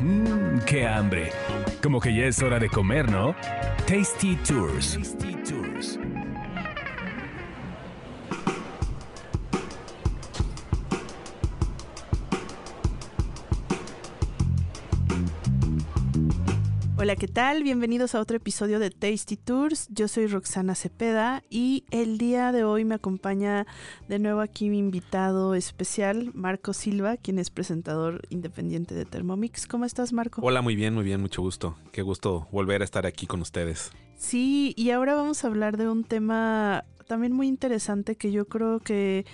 Mmm, qué hambre. Como que ya es hora de comer, ¿no? Tasty Tours. Tasty Tours. Hola, ¿qué tal? Bienvenidos a otro episodio de Tasty Tours. Yo soy Roxana Cepeda y el día de hoy me acompaña de nuevo aquí mi invitado especial, Marco Silva, quien es presentador independiente de Thermomix. ¿Cómo estás, Marco? Hola, muy bien, muy bien, mucho gusto. Qué gusto volver a estar aquí con ustedes. Sí, y ahora vamos a hablar de un tema también muy interesante que yo creo que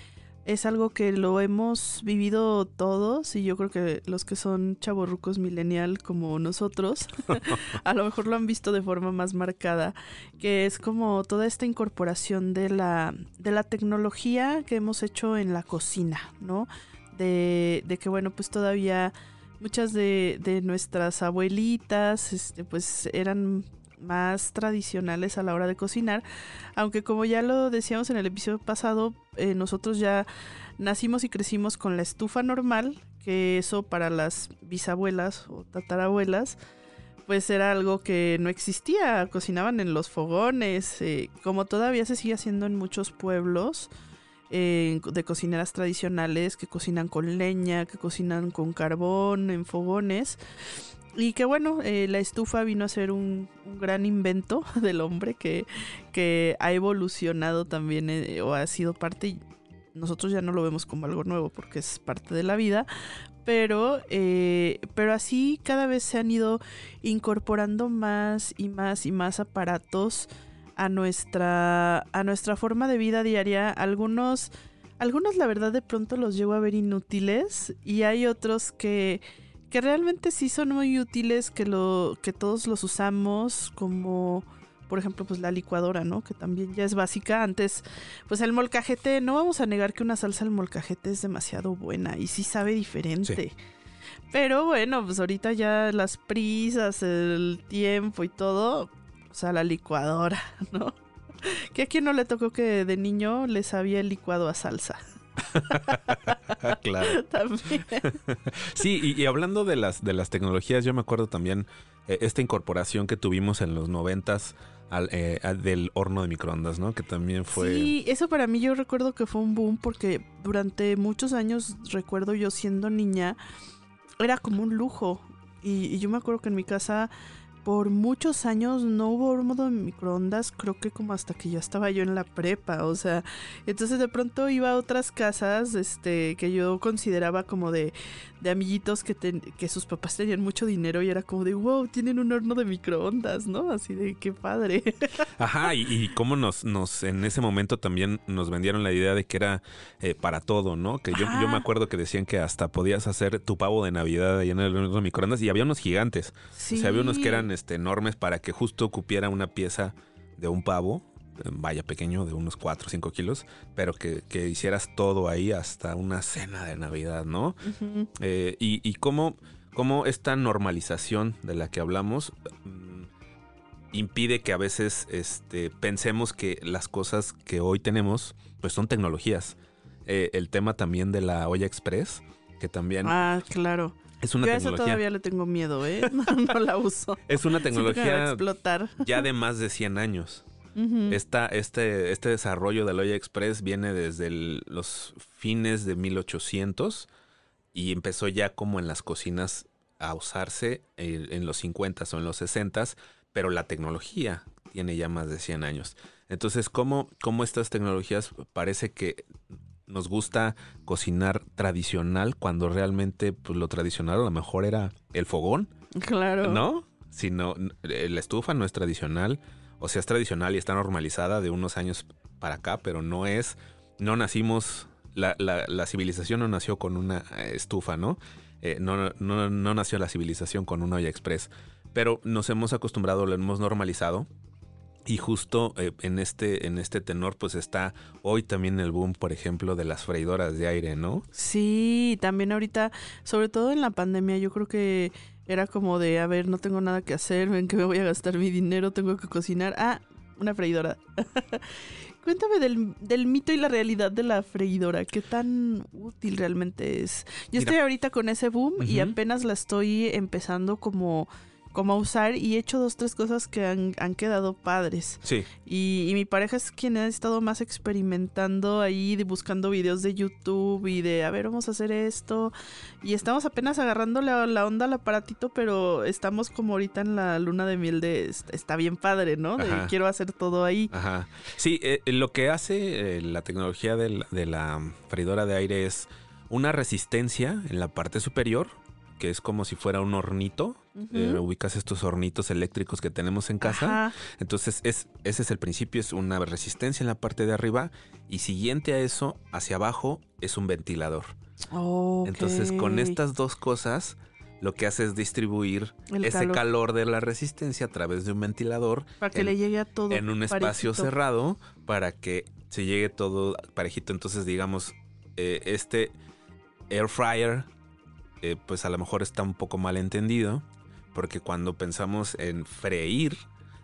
es algo que lo hemos vivido todos y yo creo que los que son chavorrucos millennial como nosotros a lo mejor lo han visto de forma más marcada que es como toda esta incorporación de la de la tecnología que hemos hecho en la cocina no de, de que bueno pues todavía muchas de, de nuestras abuelitas este pues eran más tradicionales a la hora de cocinar, aunque como ya lo decíamos en el episodio pasado, eh, nosotros ya nacimos y crecimos con la estufa normal, que eso para las bisabuelas o tatarabuelas, pues era algo que no existía, cocinaban en los fogones, eh, como todavía se sigue haciendo en muchos pueblos. De cocineras tradicionales que cocinan con leña, que cocinan con carbón, en fogones. Y que bueno, eh, la estufa vino a ser un, un, gran invento del hombre que, que ha evolucionado también eh, o ha sido parte, nosotros ya no lo vemos como algo nuevo porque es parte de la vida, pero, eh, pero así cada vez se han ido incorporando más y más y más aparatos a nuestra, a nuestra forma de vida diaria. Algunos, algunos la verdad de pronto los llego a ver inútiles y hay otros que que realmente sí son muy útiles, que lo que todos los usamos como por ejemplo, pues la licuadora, ¿no? Que también ya es básica. Antes, pues el molcajete, no vamos a negar que una salsa al molcajete es demasiado buena y sí sabe diferente. Sí. Pero bueno, pues ahorita ya las prisas, el tiempo y todo, o sea, la licuadora, ¿no? Que a quien no le tocó que de niño le sabía el licuado a salsa. claro. También. sí, y, y, hablando de las, de las tecnologías, yo me acuerdo también eh, esta incorporación que tuvimos en los noventas al, eh, al, del horno de microondas, ¿no? Que también fue... Sí, eso para mí yo recuerdo que fue un boom porque durante muchos años, recuerdo yo siendo niña, era como un lujo. Y, y yo me acuerdo que en mi casa por muchos años no hubo horno de microondas, creo que como hasta que ya estaba yo en la prepa, o sea, entonces de pronto iba a otras casas, este, que yo consideraba como de, de amiguitos que, ten, que sus papás tenían mucho dinero y era como de, wow, tienen un horno de microondas, ¿no? Así de, qué padre. Ajá, y, y cómo nos, nos, en ese momento también nos vendieron la idea de que era eh, para todo, ¿no? Que yo, yo me acuerdo que decían que hasta podías hacer tu pavo de Navidad ahí en el horno de microondas y había unos gigantes, sí. o sea, había unos que eran este, enormes para que justo cupiera una pieza de un pavo, vaya pequeño, de unos 4 o 5 kilos, pero que, que, hicieras todo ahí hasta una cena de Navidad, ¿no? Uh -huh. eh, y, y cómo, cómo, esta normalización de la que hablamos mmm, impide que a veces este, pensemos que las cosas que hoy tenemos pues son tecnologías. Eh, el tema también de la olla express, que también... Ah, claro. Es una Yo a tecnología. eso todavía le tengo miedo, ¿eh? No, no la uso. Es una tecnología explotar. ya de más de 100 años. Uh -huh. Esta, este, este desarrollo del olla express viene desde el, los fines de 1800 y empezó ya como en las cocinas a usarse en, en los 50 o en los 60, pero la tecnología tiene ya más de 100 años. Entonces, ¿cómo, cómo estas tecnologías parece que nos gusta cocinar tradicional cuando realmente pues, lo tradicional a lo mejor era el fogón. Claro. ¿No? Sino la estufa no es tradicional. O sea, es tradicional y está normalizada de unos años para acá, pero no es. No nacimos. La, la, la civilización no nació con una estufa, ¿no? Eh, no, no, no nació la civilización con una olla express. Pero nos hemos acostumbrado, lo hemos normalizado y justo eh, en este en este tenor pues está hoy también el boom, por ejemplo, de las freidoras de aire, ¿no? Sí, también ahorita, sobre todo en la pandemia, yo creo que era como de, a ver, no tengo nada que hacer, ven que me voy a gastar mi dinero, tengo que cocinar. Ah, una freidora. Cuéntame del, del, mito y la realidad de la freidora. ¿Qué tan útil realmente es? Yo estoy ahorita con ese boom y apenas la estoy empezando como cómo usar y he hecho dos, tres cosas que han, han quedado padres. Sí. Y, mi pareja es quien ha estado más experimentando ahí, buscando videos de YouTube y de, a ver, vamos a hacer esto. Y estamos apenas agarrando la, la onda al aparatito, pero estamos como ahorita en la luna de miel de, está bien padre, ¿no? De quiero hacer todo ahí. Ajá. Sí, eh, lo que hace eh, la tecnología de de la freidora de aire es una resistencia en la parte superior que es como si fuera un hornito. Eh, ubicas estos hornitos eléctricos que tenemos en casa. Entonces, es, ese es el principio, es una resistencia en la parte de arriba. Y siguiente a eso, hacia abajo, es un ventilador. Entonces, con estas dos cosas, lo que hace es distribuir ese calor. de la resistencia a través de un ventilador. Para que le llegue a todo. En un espacio cerrado, para que se llegue todo parejito. Entonces, digamos, eh, este air fryer eh, pues a lo mejor está un poco mal entendido, porque cuando pensamos en freír,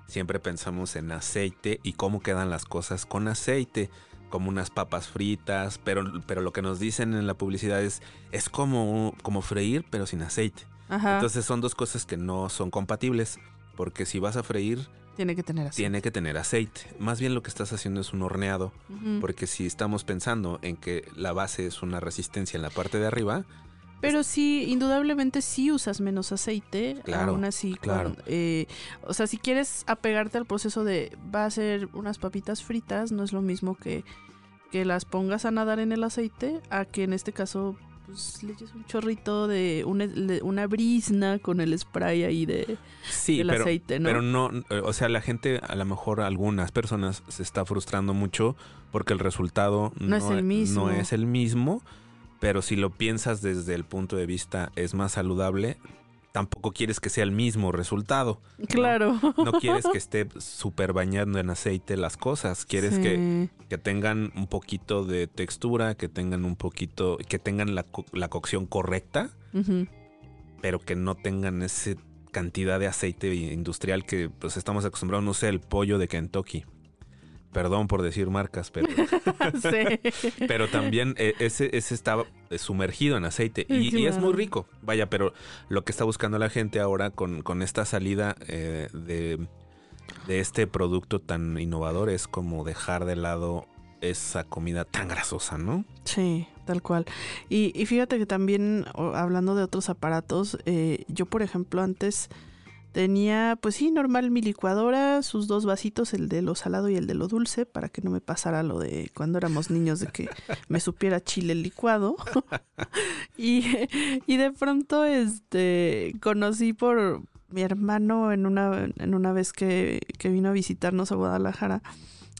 siempre pensamos en aceite y cómo quedan las cosas con aceite, como unas papas fritas, pero, pero lo que nos dicen en la publicidad es, es como, como freír, pero sin aceite. Entonces son dos cosas que no son compatibles, porque si vas a freír, tiene que tener aceite. Tiene que tener aceite. Más bien lo que estás haciendo es un horneado, porque si estamos pensando en que la base es una resistencia en la parte de arriba, pero sí, indudablemente sí usas menos aceite. Claro. Aún así, claro. Eh, o sea, si quieres apegarte al proceso de va a ser unas papitas fritas, no es lo mismo que, que las pongas a nadar en el aceite, a que en este caso pues le eches un chorrito de una, una brisna con el spray ahí de sí, del aceite, ¿no? Pero no, o sea, la gente, a lo mejor algunas personas se está frustrando mucho porque el resultado no, es el mismo. No es el mismo pero si lo piensas desde el punto de vista es más saludable, tampoco quieres que sea el mismo resultado. Claro. No, quieres que esté súper bañando en aceite las cosas. Quieres que, que, tengan un poquito de textura, que tengan un poquito, que tengan la, la cocción correcta, pero que no tengan esa cantidad de aceite industrial que pues estamos acostumbrados, no sé, el pollo de Kentucky. Perdón por decir marcas, pero. Pero también eh, ese, ese está sumergido en aceite y, es muy rico. Vaya, pero lo que está buscando la gente ahora con, con esta salida eh, de, de este producto tan innovador es como dejar de lado esa comida tan grasosa, ¿no? Sí, tal cual. Y, y fíjate que también, hablando de otros aparatos, eh, yo por ejemplo antes Tenía, pues sí, normal mi licuadora, sus dos vasitos, el de lo salado y el de lo dulce, para que no me pasara lo de cuando éramos niños de que me supiera chile licuado. y, y de pronto, este, conocí por mi hermano en una, en una vez que, que vino a visitarnos a Guadalajara.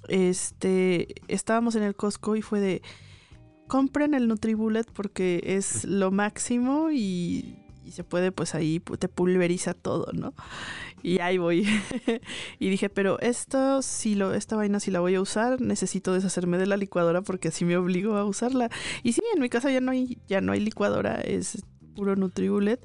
Este, estábamos en el Costco y fue de compren el NutriBullet porque es lo máximo y se puede, pues ahí te pulveriza todo, ¿no? Y ahí voy. y dije, pero esto, si lo, esta vaina si la voy a usar, necesito deshacerme de la licuadora porque así me obligo a usarla. Y sí, en mi casa ya no hay, ya no hay licuadora, es puro Nutribullet.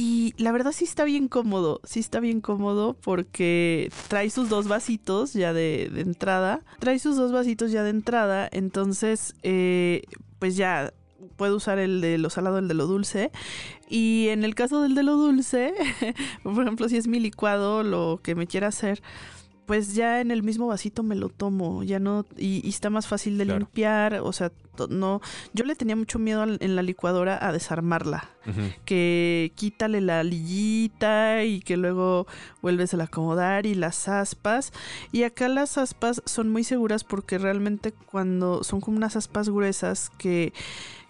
Y la verdad sí está bien cómodo, sí está bien cómodo porque trae sus dos vasitos ya de, entrada, trae sus dos vasitos ya de entrada, entonces eh, pues ya puedo usar el de lo salado, el de lo dulce. Y en el caso del de lo dulce, por ejemplo, si es mi licuado, lo que me quiera hacer, pues ya en el mismo vasito me lo tomo, ya no, y, está más fácil de limpiar, o sea, no, yo le tenía mucho miedo en la licuadora a desarmarla, que quítale la lillita y que luego vuelves a acomodar y las aspas, y acá las aspas son muy seguras porque realmente cuando son como unas aspas gruesas que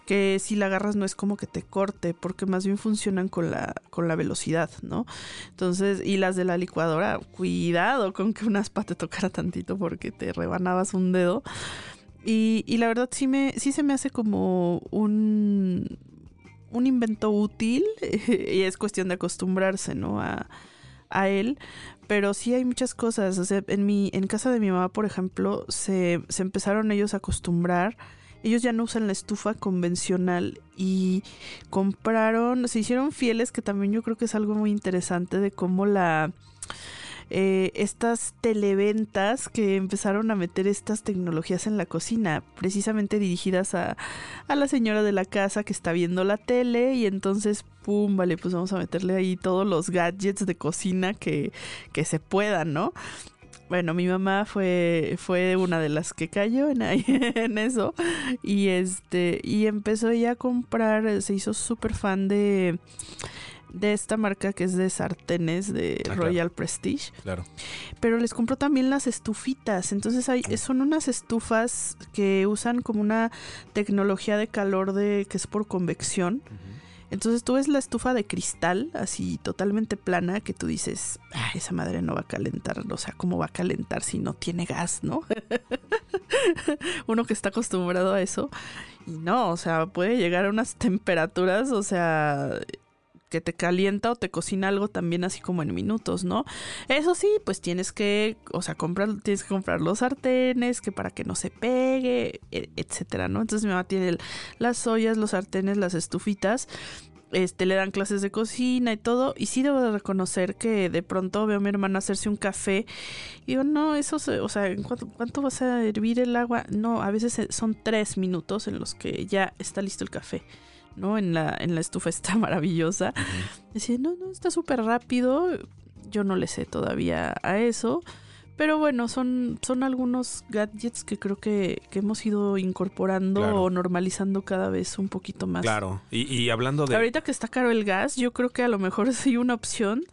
que si la agarras no es como que te corte, porque más bien funcionan con la, con la velocidad, ¿no? Entonces, y las de la licuadora, cuidado con que una aspa te tocara tantito porque te rebanabas un dedo. Y, y la verdad sí, me, sí se me hace como un, un invento útil y es cuestión de acostumbrarse, ¿no? A, a él, pero sí hay muchas cosas. O sea, en mi, en casa de mi mamá, por ejemplo, se, se empezaron ellos a acostumbrar ellos ya no usan la estufa convencional y compraron, se hicieron fieles, que también yo creo que es algo muy interesante de cómo la... eh, estas televentas que empezaron a meter estas tecnologías en la cocina, precisamente dirigidas a, a la señora de la casa que está viendo la tele y entonces, pum, vale, pues vamos a meterle ahí todos los gadgets de cocina que, que se puedan, ¿no? Bueno, mi mamá fue, fue una de las que cayó en, ahí, en eso. Y este. Y empezó ella a comprar. Se hizo súper fan de. De esta marca que es de sartenes de Ah, claro. Royal Prestige. Claro. Pero les compró también las estufitas. Entonces hay, son unas estufas que usan como una tecnología de calor de que es por convección. Entonces tú ves la estufa de cristal, así totalmente plana, que tú dices, "Ah, esa madre no va a calentar, o sea, ¿cómo va a calentar si no tiene gas, no? Uno que está acostumbrado a eso. Y no, o sea, puede llegar a unas temperaturas, o sea, que te calienta o te cocina algo también así como en minutos, ¿no? Eso sí, pues tienes que, o sea, comprar, tienes que comprar los sartenes, que para que no se pegue, e- etcétera, ¿no? Entonces mi mamá tiene las ollas, los sartenes, las estufitas, este, le dan clases de cocina y todo, y sí debo de reconocer que de pronto veo a mi hermana hacerse un café, y digo, no, eso, se- o sea, ¿en cuánto, vas a hervir el agua? No, a veces se- son tres minutos en los que ya está listo el café. ¿No? En la, en la estufa está maravillosa. Decía, no, no, está súper rápido. Yo no le sé todavía a eso. Pero bueno, son, son algunos gadgets que creo que, que hemos ido incorporando Claro. o normalizando cada vez un poquito más. Claro. Y, y hablando de. Ahorita que está caro el gas, yo creo que a lo mejor sí una opción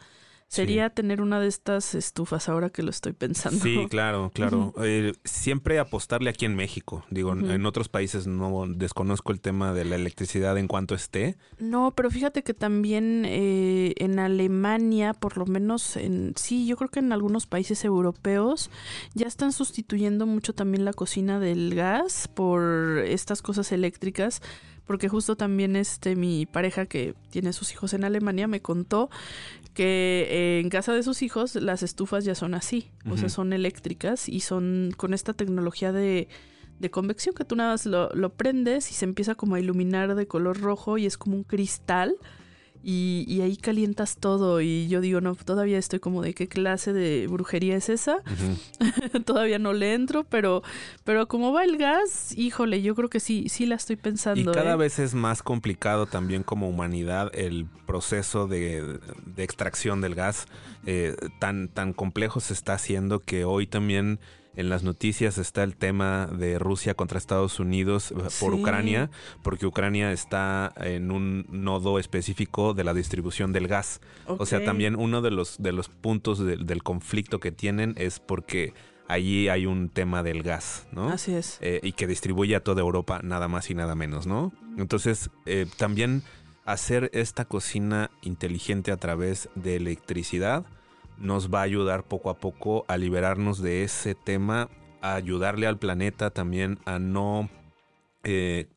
sería tener una de estas estufas ahora que lo estoy pensando. Sí, claro, claro. Eh, siempre apostarle aquí en México. Digo, en otros países no desconozco el tema de la electricidad en cuanto esté. No, pero fíjate que también eh, en Alemania, por lo menos en sí, yo creo que en algunos países europeos ya están sustituyendo mucho también la cocina del gas por estas cosas eléctricas, porque justo también este mi pareja que tiene sus hijos en Alemania me contó que eh, en casa de sus hijos las estufas ya son así, o sea, son eléctricas y son con esta tecnología de de convección que tú nada más lo, lo prendes y se empieza como a iluminar de color rojo y es como un cristal y, y ahí calientas todo y yo digo, no, todavía estoy como de qué clase de brujería es esa, todavía no le entro, pero, pero como va el gas, híjole, yo creo que sí, sí la estoy pensando. Y cada ¿eh? vez es más complicado también como humanidad el proceso de, de extracción del gas. Eh, tan, tan complejo se está haciendo que hoy también en las noticias está el tema de Rusia contra Estados Unidos eh, por Sí. Ucrania, porque Ucrania está en un nodo específico de la distribución del gas. O sea, también uno de los, de los puntos del- del conflicto que tienen es porque allí hay un tema del gas, ¿no? Así es. eh, y que distribuye a toda Europa nada más y nada menos, ¿no? Entonces, eh, también hacer esta cocina inteligente a través de electricidad nos va a ayudar poco a poco a liberarnos de ese tema, a ayudarle al planeta también a no eh,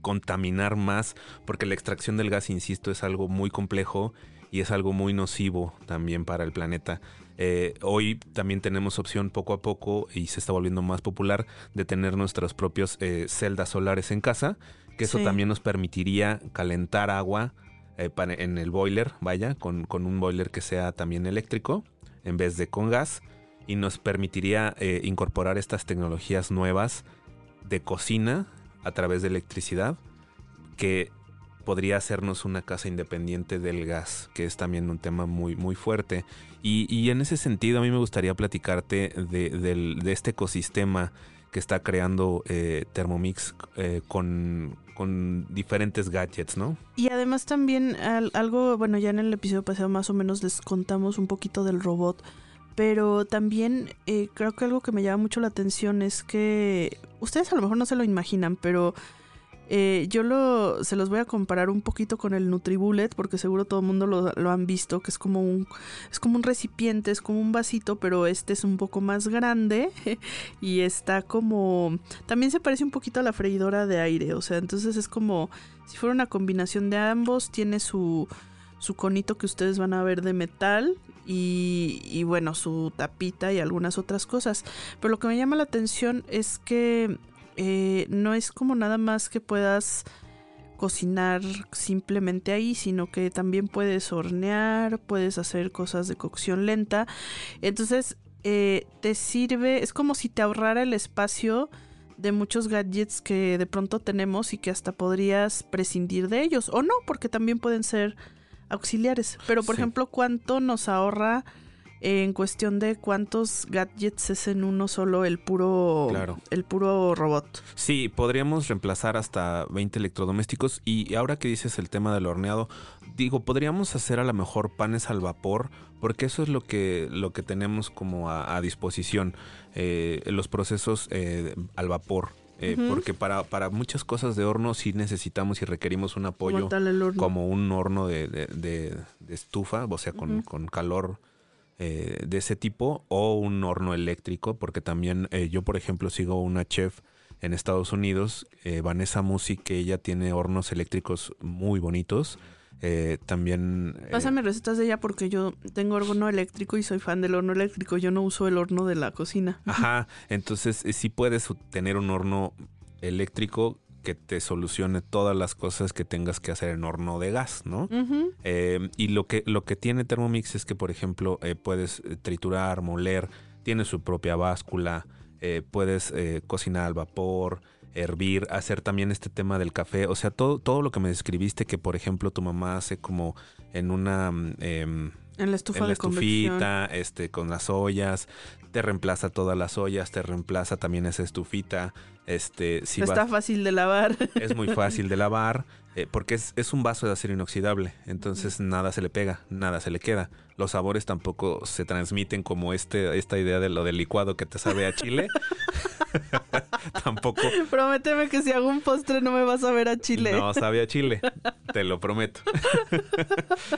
contaminar más, porque la extracción del gas, insisto, es algo muy complejo y es algo muy nocivo también para el planeta. Eh, hoy también tenemos opción poco a poco y se está volviendo más popular de tener nuestros propios eh, celdas solares en casa, que eso Sí. también nos permitiría calentar agua eh, en el boiler, vaya, con, con un boiler que sea también eléctrico en vez de con gas y nos permitiría eh, incorporar estas tecnologías nuevas de cocina a través de electricidad que podría hacernos una casa independiente del gas, que es también un tema muy, muy fuerte. Y, y en ese sentido a mí me gustaría platicarte de, de este ecosistema que está creando eh, Thermomix con, con diferentes gadgets, ¿no? Y además también al- algo, bueno, ya en el episodio pasado más o menos les contamos un poquito del robot, pero también eh, creo que algo que me llama mucho la atención es que ustedes a lo mejor no se lo imaginan, pero eh, yo se los voy a comparar un poquito con el Nutribullet, porque seguro todo el mundo lo, lo han visto, que es como un, es como un recipiente, es como un vasito, pero este es un poco más grande y está como, también se parece un poquito a la freidora de aire, o sea, entonces es como si fuera una combinación de ambos, tiene su, su conito que ustedes van a ver de metal y, y bueno, su tapita y algunas otras cosas. Pero lo que me llama la atención es que eh, no es como nada más que puedas cocinar simplemente ahí, sino que también puedes hornear, puedes hacer cosas de cocción lenta. Entonces, eh, te sirve, es como si te ahorrara el espacio de muchos gadgets que de pronto tenemos y que hasta podrías prescindir de ellos. O no, porque también pueden ser auxiliares. Pero, por Sí. ejemplo, ¿cuánto nos ahorra en cuestión de cuántos gadgets es en uno solo el puro, Claro. el puro robot? Sí, podríamos reemplazar hasta 20 electrodomésticos y ahora que dices el tema del horneado, digo, podríamos hacer a lo mejor panes al vapor porque eso es lo que, lo que tenemos como a, a disposición, eh, los procesos eh, al vapor. eh. Porque para, para muchas cosas de horno sí necesitamos y requerimos un apoyo Como un horno de, de- de- de estufa, o sea, con, con calor eh, de ese tipo, o un horno eléctrico, porque también eh, yo, por ejemplo, sigo una chef en Estados Unidos, eh, Vanessa Musi, que ella tiene hornos eléctricos muy bonitos. Eh, también... eh, Pásame recetas de ella porque yo tengo horno eléctrico y soy fan del horno eléctrico. Yo no uso el horno de la cocina. Ajá, entonces eh, sí puedes tener un horno eléctrico que te solucione todas las cosas que tengas que hacer en horno de gas, ¿no? Eh, y lo que, lo que tiene Thermomix es que, por ejemplo, eh, puedes eh, triturar, moler, tiene su propia báscula, eh, puedes cocinar al vapor, hervir, hacer también este tema del café. O sea, todo, todo lo que me describiste que, por ejemplo, tu mamá hace como en una... En la estufa en la de convección. estufita, este, con las ollas, te reemplaza todas las ollas, te reemplaza también esa estufita, este, si Está vas- fácil de lavar. es muy fácil de lavar, eh, porque es, es un vaso de acero inoxidable, entonces nada se le pega, nada se le queda. Los sabores tampoco se transmiten como este, esta idea de lo del licuado que te sabe a chile. tampoco Prométeme que si hago un postre no me vas a ver a Chile. no sabe a chile, te lo prometo.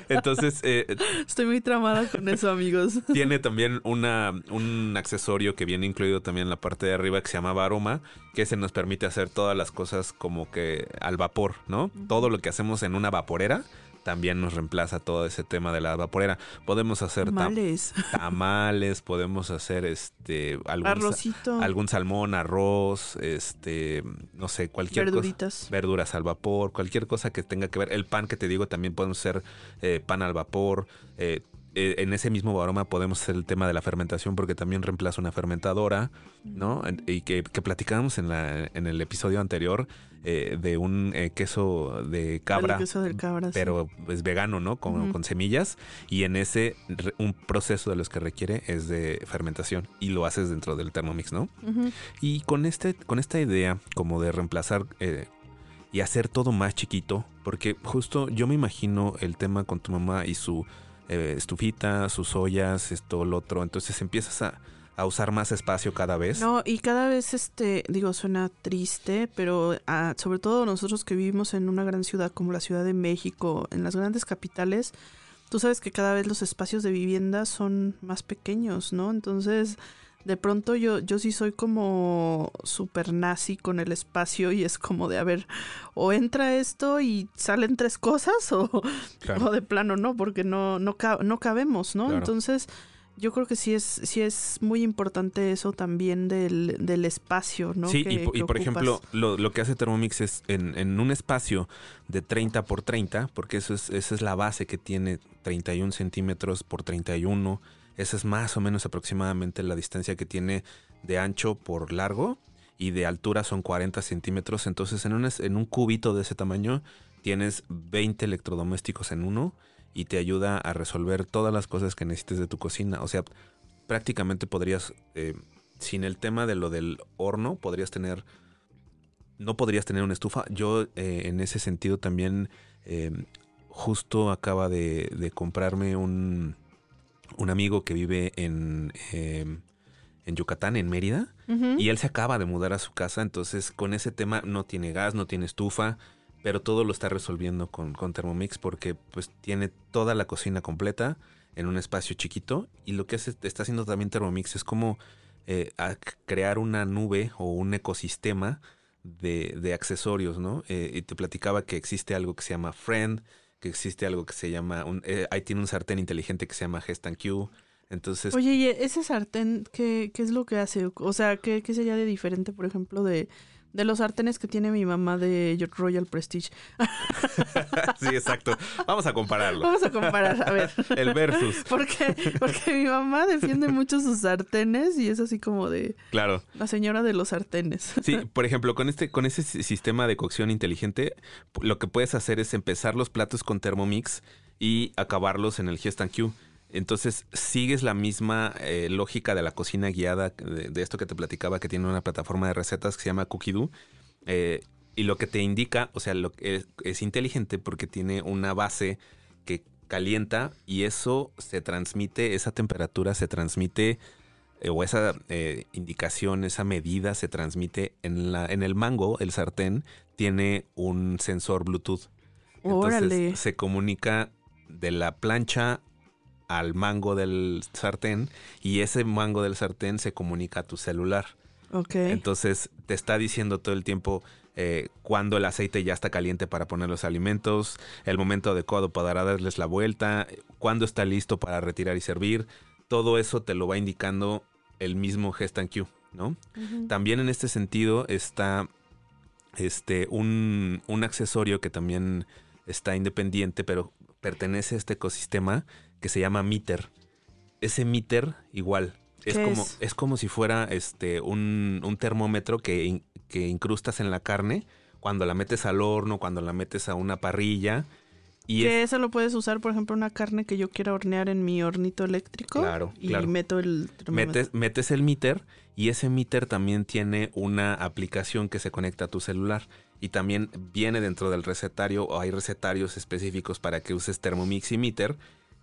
entonces, eh, Estoy muy tramada con eso, amigos. Tiene también una, un accesorio que viene incluido también en la parte de arriba que se llama aroma, que se nos permite hacer todas las cosas como que al vapor, ¿no? Todo lo que hacemos en una vaporera también nos reemplaza todo ese tema de la vaporera. Podemos hacer tam- Males. tamales, podemos hacer este algún, Arrocito. algún salmón, arroz, este, no sé, cualquier cosa verduritas. verduras al vapor, cualquier cosa que tenga que ver. El pan que te digo también podemos hacer eh, pan al vapor. eh, eh, en ese mismo aroma podemos hacer el tema de la fermentación porque también reemplaza una fermentadora, ¿no? Y que, que platicábamos en, la, en el episodio anterior eh, de un eh, queso de cabra. El queso del cabra. sí. Pero es vegano, ¿no? Con, con semillas. Y en ese, un proceso de los que requiere es de fermentación. Y lo haces dentro del Thermomix, ¿no? Y con, este, con esta idea como de reemplazar y hacer todo más chiquito, porque justo yo me imagino el tema con tu mamá y su eh, estufita, sus ollas, esto, lo otro, entonces empiezas a, a usar más espacio cada vez. No, y cada vez, este, digo, suena triste, pero ah, sobre todo nosotros que vivimos en una gran ciudad como la Ciudad de México, en las grandes capitales, tú sabes que cada vez los espacios de vivienda son más pequeños, ¿no? Entonces, de pronto yo, yo sí soy como super nazi con el espacio y es como de, a ver, o entra esto y salen tres cosas o, Claro. o de plano no, porque no, no, ca- no cabemos, ¿no? Claro. Entonces, yo creo que sí es, sí es muy importante eso también del, del espacio, ¿no? Sí, que- y, por ocupas. ejemplo, lo, lo que hace Thermomix es en, en un espacio de 30 por 30, porque eso es, esa es la base que tiene 31 centímetros por 31. Esa es más o menos aproximadamente la distancia que tiene de ancho por largo y de altura son 40 centímetros. Entonces, en un, en un cubito de ese tamaño tienes 20 electrodomésticos en uno y te ayuda a resolver todas las cosas que necesites de tu cocina. O sea, prácticamente podrías, eh, sin el tema de lo del horno, podrías tener, no podrías tener una estufa. Yo eh, en ese sentido también eh, justo acaba de comprarme un, un amigo que vive en, eh, en Yucatán, en Mérida. Y él se acaba de mudar a su casa, entonces con ese tema no tiene gas, no tiene estufa, pero todo lo está resolviendo con, con Thermomix porque pues tiene toda la cocina completa en un espacio chiquito y lo que hace- está haciendo también Thermomix es como eh, a crear una nube o un ecosistema de, de accesorios, ¿no? Eh, y te platicaba que existe algo que se llama Friend, que existe algo que se llama, un, eh, ahí tiene un sartén inteligente que se llama Gestan Q, entonces Oye, ¿y ese sartén qué, qué es lo que hace? O sea, ¿qué, qué sería de diferente, por ejemplo, de, De los sartenes que tiene mi mamá de Royal Prestige. sí, exacto. Vamos a compararlo. Vamos a comparar, a ver. El versus. Porque, porque mi mamá defiende mucho sus sartenes y es así como de... Claro. La señora de los sartenes. Sí, por ejemplo, con este, con ese sistema de cocción inteligente, lo que puedes hacer es empezar los platos con Thermomix y acabarlos en el Q. Entonces, sigues la misma eh, lógica de la cocina guiada, de, esto que te platicaba, que tiene una plataforma de recetas que se llama Cookie eh, y lo que te indica, o sea, lo es, es inteligente porque tiene una base que calienta y eso se transmite, esa temperatura se transmite eh, o esa indicación, esa medida se transmite en, la, en el mango, el sartén, tiene un sensor Bluetooth. Entonces se comunica de la plancha al mango del sartén y ese mango del sartén se comunica a tu celular. Ok. Entonces te está diciendo todo el tiempo eh, cuando el aceite ya está caliente para poner los alimentos, el momento adecuado para darles la vuelta, cuándo está listo para retirar y servir. Todo eso te lo va indicando el mismo Gestan Q, ¿no? También en este sentido está este, un, un accesorio que también está independiente, pero pertenece a este ecosistema que se llama Meter. Ese Meter, igual, es como, es? como si fuera este un, un termómetro que, que, incrustas en la carne cuando la metes al horno, cuando la metes a una parrilla. Y que eso lo puedes usar, por ejemplo, una carne que yo quiera hornear en mi hornito eléctrico. Claro, y meto el metes, metes el meter y ese meter también tiene una aplicación que se conecta a tu celular y también viene dentro del recetario o hay recetarios específicos para que uses Thermomix y meter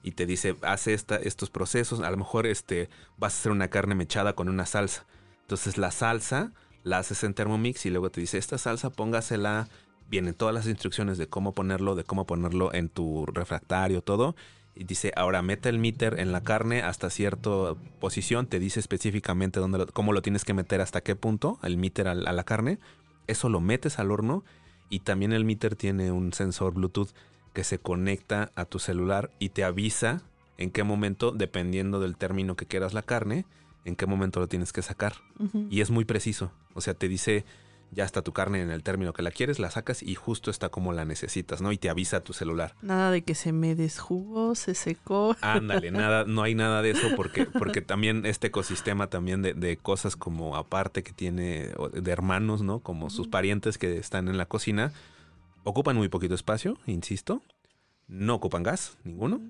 y te dice, hace esta, estos procesos, a lo mejor este, vas a hacer una carne mechada con una salsa. Entonces la salsa la haces en Thermomix y luego te dice, esta salsa póngasela, vienen todas las instrucciones de cómo ponerlo, de cómo ponerlo en tu refractario, todo. Y dice, ahora mete el meter en la carne hasta cierta posición, te dice específicamente dónde cómo lo tienes que meter, hasta qué punto, el meter a la carne. Eso lo metes al horno y también el meter tiene un sensor Bluetooth que se conecta a tu celular y te avisa en qué momento, dependiendo del término que quieras la carne, en qué momento lo tienes que sacar. Y es muy preciso. O sea, te dice, ya está tu carne en el término que la quieres, la sacas y justo está como la necesitas, ¿no? Y te avisa tu celular. Nada de que se me desjugó, se secó. Ándale, nada, no hay nada de eso porque, porque también este ecosistema también de, de cosas como aparte que tiene de hermanos, ¿no? Como sus parientes que están en la cocina, Ocupan muy poquito espacio, insisto. No ocupan gas, ninguno.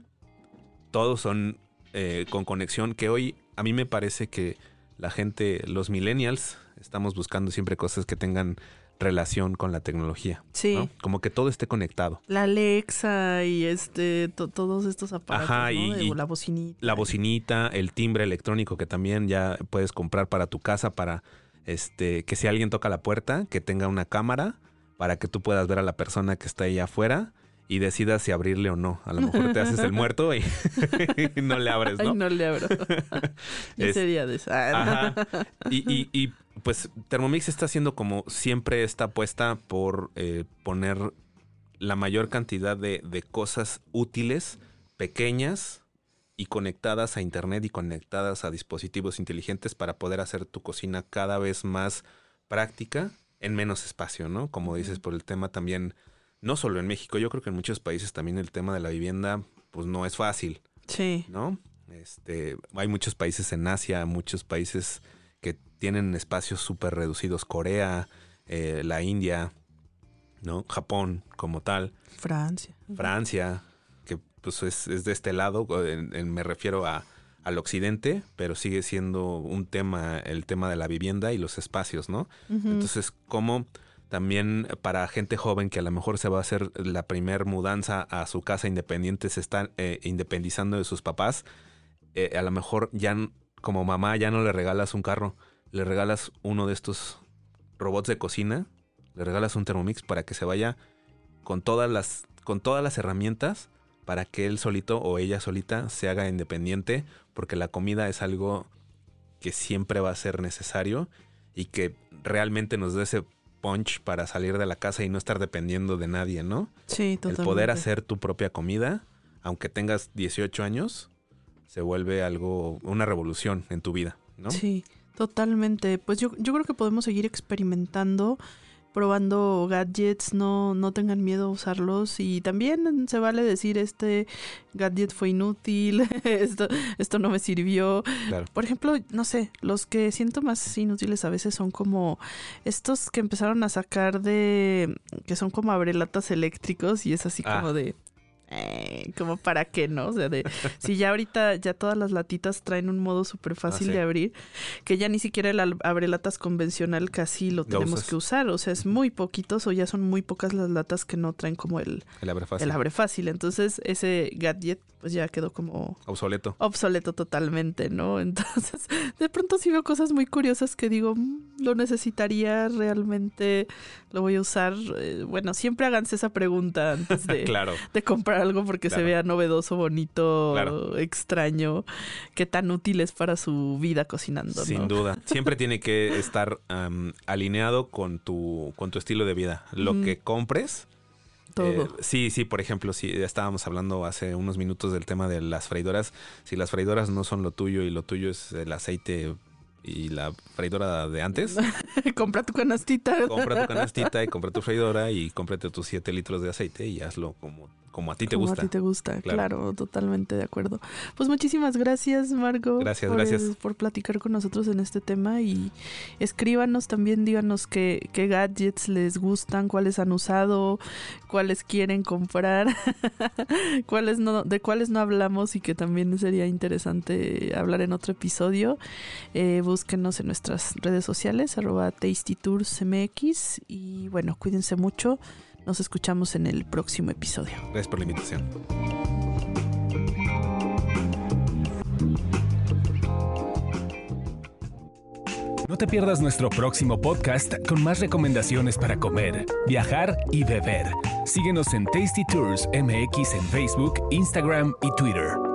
Todos son eh, con conexión que hoy a mí me parece que la gente, los millennials, estamos buscando siempre cosas que tengan relación con la tecnología. Sí. Como que todo esté conectado. La Alexa y este todos estos aparatos, Ajá, y, la bocinita. La bocinita, el timbre electrónico que también ya puedes comprar para tu casa para este que si alguien toca la puerta, que tenga una cámara para que tú puedas ver a la persona que está ahí afuera y decidas si abrirle o no. A lo mejor te haces el muerto y, no le abres, ¿no? Ay, no le abro. Ese día de Ajá. Y, y, pues Thermomix está haciendo como siempre esta apuesta por eh, poner la mayor cantidad de, de cosas útiles, pequeñas y conectadas a internet y conectadas a dispositivos inteligentes para poder hacer tu cocina cada vez más práctica en menos espacio, ¿no? Como dices, por el tema también, no solo en México, yo creo que en muchos países también el tema de la vivienda, pues no es fácil. Sí. ¿No? Este, hay muchos países en Asia, muchos países tienen espacios súper reducidos, Corea, eh, la India, ¿no? Japón como tal. Francia. Francia, que pues es, es de este lado, me refiero a al occidente, pero sigue siendo un tema, el tema de la vivienda y los espacios, ¿no? Entonces, como también para gente joven que a lo mejor se va a hacer la primer mudanza a su casa independiente, se están eh, independizando de sus papás, eh, a lo mejor ya como mamá ya no le regalas un carro, le regalas uno de estos robots de cocina, le regalas un Thermomix para que se vaya con todas las, con todas las herramientas para que él solito o ella solita se haga independiente, porque la comida es algo que siempre va a ser necesario y que realmente nos dé ese punch para salir de la casa y no estar dependiendo de nadie, ¿no? Sí, totalmente. El poder hacer tu propia comida, aunque tengas 18 años, se vuelve algo, una revolución en tu vida, ¿no? Sí, Totalmente. Pues yo, yo creo que podemos seguir experimentando probando gadgets, no, no tengan miedo a usarlos y también se vale decir este gadget fue inútil, esto, esto no me sirvió. Por ejemplo, no sé, los que siento más inútiles a veces son como estos que empezaron a sacar de, que son como abrelatas eléctricos y es así ah. como de, eh, como para qué, ¿no? O sea, de si ya ahorita ya todas las latitas traen un modo súper fácil ah, de abrir, que ya ni siquiera el abre latas convencional casi lo tenemos que usar. O sea, es muy poquitos o ya son muy pocas las latas que no traen como el, el abre fácil. El abre fácil. Entonces, ese gadget pues ya quedó como... Obsoleto. Obsoleto totalmente, ¿no? Entonces, de pronto sí veo cosas muy curiosas que digo, mm, lo necesitaría realmente, lo voy a usar. Eh, bueno, siempre háganse esa pregunta antes de, de comprar algo porque se vea novedoso, bonito, extraño, qué tan útil es para su vida cocinando. Sin duda. Siempre tiene que estar alineado con tu, con tu estilo de vida. Lo que compres eh, sí, sí, por ejemplo, si estábamos hablando hace unos minutos del tema de las freidoras, si las freidoras no son lo tuyo y lo tuyo es el aceite y la freidora de antes. compra tu canastita. Compra tu canastita y compra tu freidora y cómprate tus 7 litros de aceite y hazlo como como a ti te como gusta. a ti te gusta, claro. totalmente de acuerdo. Pues muchísimas gracias, Marco. Gracias, gracias. Por platicar con nosotros en este tema y escríbanos también, díganos qué, qué gadgets les gustan, cuáles han usado, cuáles quieren comprar, cuáles no, de cuáles no hablamos y que también sería interesante hablar en otro episodio. Eh, búsquenos en nuestras redes sociales, arroba tastytoursmx y bueno, cuídense mucho. Nos escuchamos en el próximo episodio. Gracias por la invitación. No te pierdas nuestro próximo podcast con más recomendaciones para comer, viajar y beber. Síguenos en Tasty Tours MX en Facebook, Instagram y Twitter.